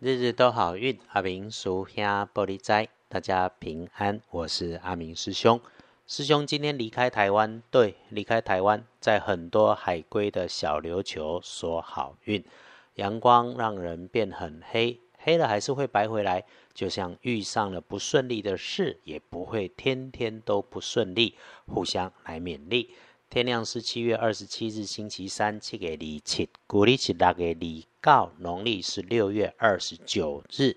日日都好运，阿明属下玻璃斋，大家平安。我是阿明师兄。师兄今天离开台湾，对，离开台湾，在很多海归的小琉球说好运。阳光让人变很黑，黑了还是会白回来。就像遇上了不顺利的事，也不会天天都不顺利，互相来勉励。天亮是七月二十七日，星期三，七月二七，古历是六月二告，农历是六月二十九日，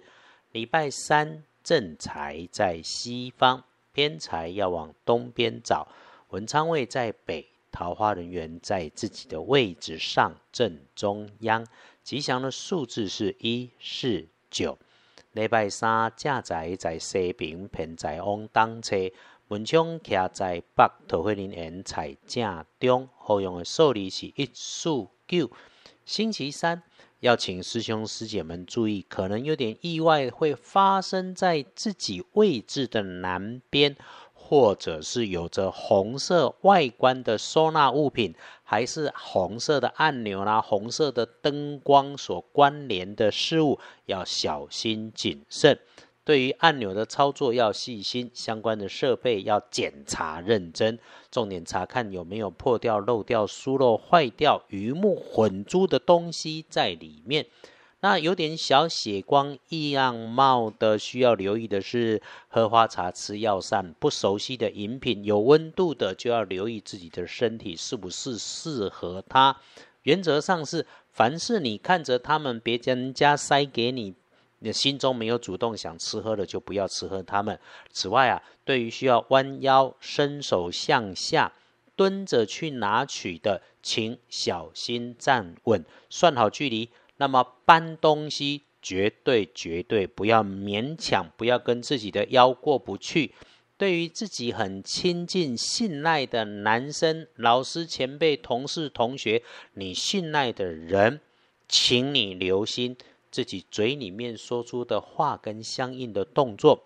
礼拜三，正财在西方，偏财要往东边找。文昌位在北，桃花人员在自己的位置上正中央。吉祥的数字是一四九。礼拜三，正财在西边，偏财往东车。文昌徛在北，桃花林园在正中，好用的数字是一四九。星期三要请师兄师姐们注意，可能有点意外会发生在自己位置的南边，或者是有着红色外观的收纳物品，还是红色的按钮啦、红色的灯光所关联的事物，要小心谨慎。对于按钮的操作要细心，相关的设备要检查认真，重点查看有没有破掉、漏掉、疏漏、坏掉、鱼目混珠的东西在里面。那有点小血光异样貌的，需要留意的是，喝花茶、吃药膳、不熟悉的饮品、有温度的，就要留意自己的身体是不是适合它。原则上是，凡是你看着他们，别人家塞给你。你心中没有主动想吃喝的，就不要吃喝他们。此外啊，对于需要弯腰、伸手向下、蹲着去拿取的，请小心。站稳，算好距离。那么搬东西绝对绝对不要勉强，不要跟自己的腰过不去。对于自己很亲近、信赖的男生、老师、前辈、同事、同学，你信赖的人，请你留心。自己嘴里面说出的话跟相应的动作，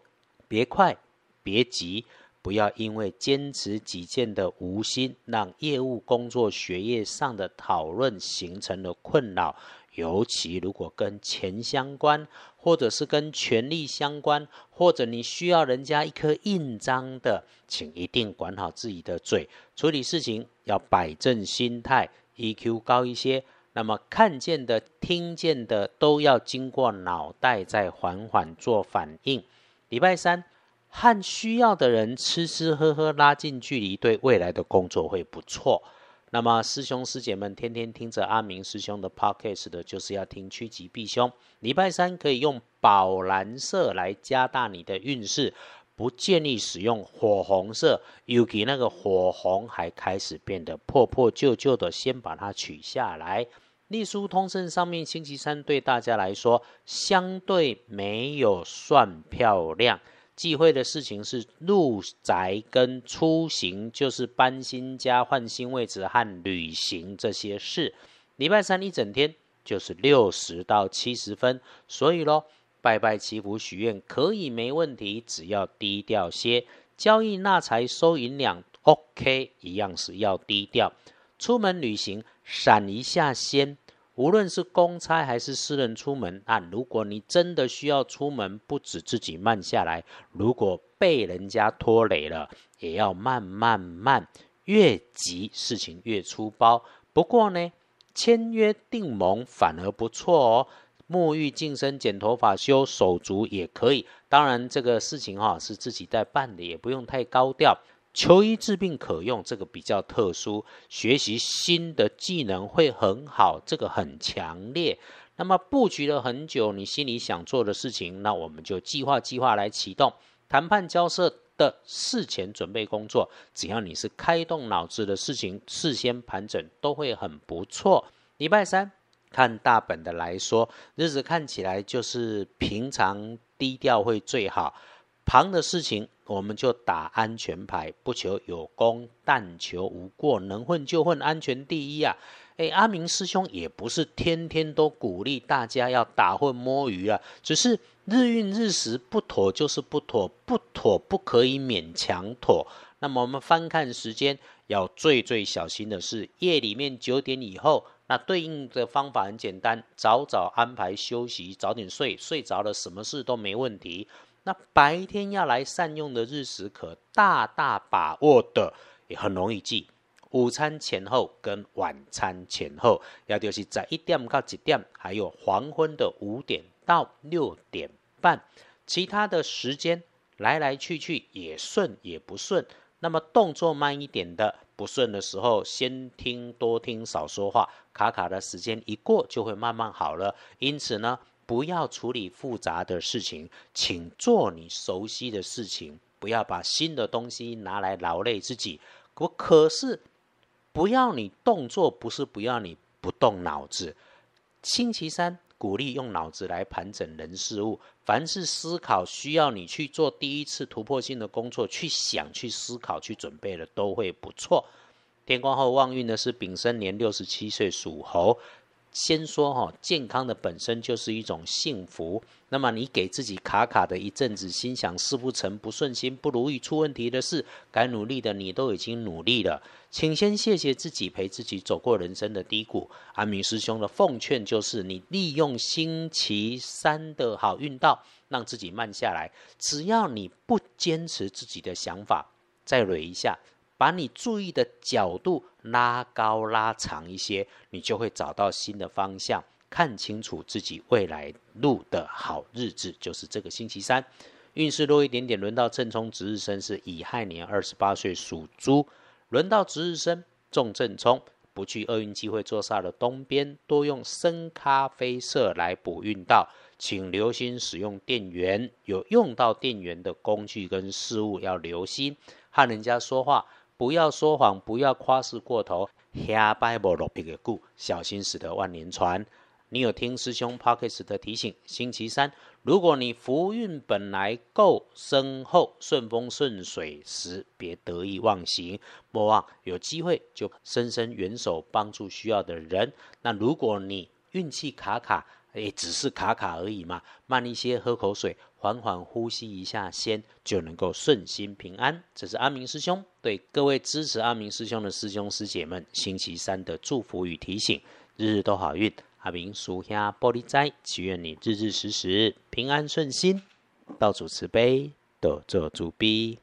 别快，别急，不要因为坚持己见的无心，让业务、工作、学业上的讨论形成了困扰。尤其如果跟钱相关，或者是跟权力相关，或者你需要人家一颗印章的，请一定管好自己的嘴，处理事情要摆正心态，EQ 高一些。那么看见的、听见的都要经过脑袋再缓缓做反应。礼拜三和需要的人吃吃喝喝，拉近距离，对未来的工作会不错。那么师兄师姐们天天听着阿明师兄的 podcast 的，就是要听趋吉避凶。礼拜三可以用宝蓝色来加大你的运势，不建议使用火红色，尤其那个火红还开始变得破破旧旧的，先把它取下来。隶书通胜上面，星期三对大家来说相对没有算漂亮。忌讳的事情是入宅跟出行，就是搬新家、换新位置和旅行这些事。礼拜三一整天就是六十到七十分，所以咯，拜拜祈福许愿可以没问题，只要低调些。交易纳财收银两 OK，一样是要低调。出门旅行。闪一下先，无论是公差还是私人出门啊，如果你真的需要出门，不止自己慢下来，如果被人家拖累了，也要慢慢慢，越急事情越粗暴。不过呢，签约定盟反而不错哦，沐浴净身、剪头发、修手足也可以。当然，这个事情哈是自己在办的，也不用太高调。求医治病可用，这个比较特殊；学习新的技能会很好，这个很强烈。那么布局了很久，你心里想做的事情，那我们就计划计划来启动谈判交涉的事前准备工作。只要你是开动脑子的事情，事先盘整都会很不错。礼拜三看大本的来说，日子看起来就是平常低调会最好。旁的事情，我们就打安全牌，不求有功，但求无过。能混就混，安全第一啊！哎，阿明师兄也不是天天都鼓励大家要打混摸鱼啊，只是日运日时不妥就是不妥，不妥不可以勉强妥。那么我们翻看时间，要最最小心的是夜里面九点以后那对应的方法很简单，早早安排休息，早点睡，睡着了什么事都没问题。那白天要来善用的日时，可大大把握的，也很容易记。午餐前后跟晚餐前后，要就是在一点到几点，还有黄昏的五点到六点半，其他的时间来来去去也顺也不顺。那么动作慢一点的。不顺的时候，先听多听少说话，卡卡的时间一过就会慢慢好了。因此呢，不要处理复杂的事情，请做你熟悉的事情，不要把新的东西拿来劳累自己。我可是不要你动作，不是不要你不动脑子。星期三。鼓励用脑子来盘整人事物，凡是思考需要你去做第一次突破性的工作，去想、去思考、去准备的，都会不错。天光后旺运的是丙申年六十七岁属猴。先说哈，健康的本身就是一种幸福。那么你给自己卡卡的一阵子，心想事不成、不顺心、不如意、出问题的事，该努力的你都已经努力了，请先谢谢自己，陪自己走过人生的低谷。阿明师兄的奉劝就是：你利用星期三的好运道，让自己慢下来。只要你不坚持自己的想法，再捋一下。把你注意的角度拉高拉长一些，你就会找到新的方向，看清楚自己未来路的好日子，就是这个星期三。运势弱一点点，轮到正冲值日生是乙亥年二十八岁属猪，轮到值日生重正冲，不去厄运机会坐煞的东边，多用深咖啡色来补运道，请留心使用电源，有用到电源的工具跟事物要留心，和人家说话。不要说谎，不要夸饰过头。下拜不落笔的故，小心驶得万年船。你有听师兄 Pockets 的提醒？星期三，如果你福运本来够深厚，顺风顺水时，别得意忘形，莫忘有机会就伸伸援手帮助需要的人。那如果你运气卡卡，也只是卡卡而已嘛，慢一些，喝口水，缓缓呼吸一下，先就能够顺心平安。这是阿明师兄对各位支持阿明师兄的师兄师姐们，星期三的祝福与提醒，日日都好运。阿明属下玻璃斋，祈愿你日日时时平安顺心，道主慈悲，得做主逼。